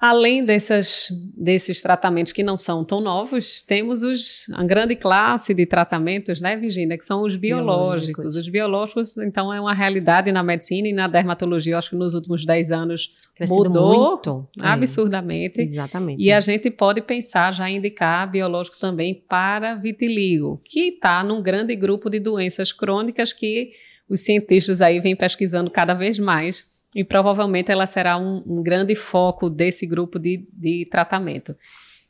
Além dessas, desses tratamentos que não são tão novos, temos os, a grande classe de tratamentos, né, Virginia, que são os biológicos. biológicos. Os biológicos, então, é uma realidade na medicina e na dermatologia, acho que nos últimos 10 anos Crescido mudou muito. É. absurdamente. É. Exatamente. E a gente pode pensar já em indicar biológico também para vitiligo, que está num grande grupo de doenças crônicas que os cientistas aí vêm pesquisando cada vez mais e provavelmente ela será um, um grande foco desse grupo de, de tratamento.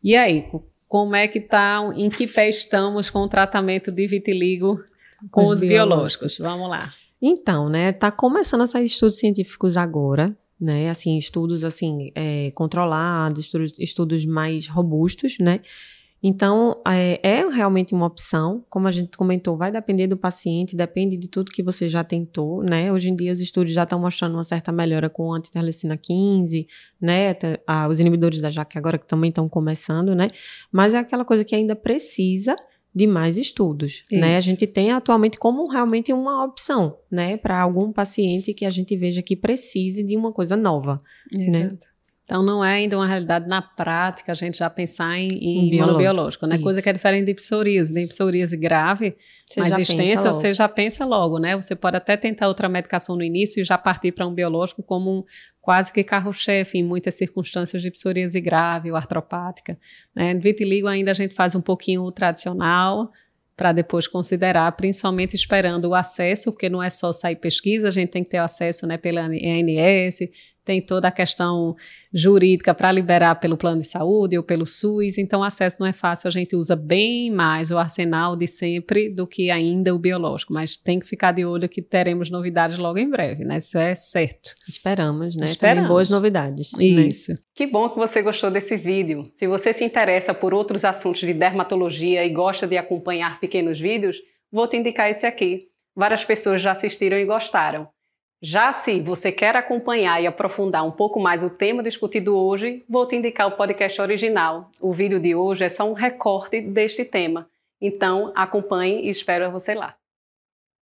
E aí, como é que está, em que pé estamos com o tratamento de vitiligo com os, os biológicos? biológicos? Vamos lá. Então, né, está começando a sair estudos científicos agora, né, assim, estudos, assim, é, controlados, estudos, estudos mais robustos, né, então, é, é, realmente uma opção, como a gente comentou, vai depender do paciente, depende de tudo que você já tentou, né? Hoje em dia os estudos já estão mostrando uma certa melhora com a antiterlecina 15, né? Ah, os inibidores da JAK agora que também estão começando, né? Mas é aquela coisa que ainda precisa de mais estudos, Isso. né? A gente tem atualmente como realmente uma opção, né? Para algum paciente que a gente veja que precise de uma coisa nova, né? Exato. né? Então, não é ainda uma realidade na prática a gente já pensar em, em biológico, monobiológico, né? Isso. Coisa que é diferente de psoríase. De psoríase grave, você mais extensa, você já pensa logo, né? Você pode até tentar outra medicação no início e já partir para um biológico como um, quase que carro-chefe em muitas circunstâncias de psoríase grave ou artropática. Né? No vitiligo ainda a gente faz um pouquinho o tradicional, para depois considerar, principalmente esperando o acesso, porque não é só sair pesquisa, a gente tem que ter acesso né, pela ANS, tem toda a questão jurídica para liberar pelo plano de saúde ou pelo SUS, então o acesso não é fácil, a gente usa bem mais o arsenal de sempre do que ainda o biológico, mas tem que ficar de olho que teremos novidades logo em breve, né? Isso é certo. Esperamos, né? Esperamos. Também boas novidades. Né? Isso. Né? Que bom que você gostou desse vídeo. Se você se interessa por outros assuntos de dermatologia e gosta de acompanhar pequenos vídeos, vou te indicar esse aqui. Várias pessoas já assistiram e gostaram. Já se você quer acompanhar e aprofundar um pouco mais o tema discutido hoje, vou te indicar o podcast original. O vídeo de hoje é só um recorte deste tema. Então, acompanhe e espero você lá.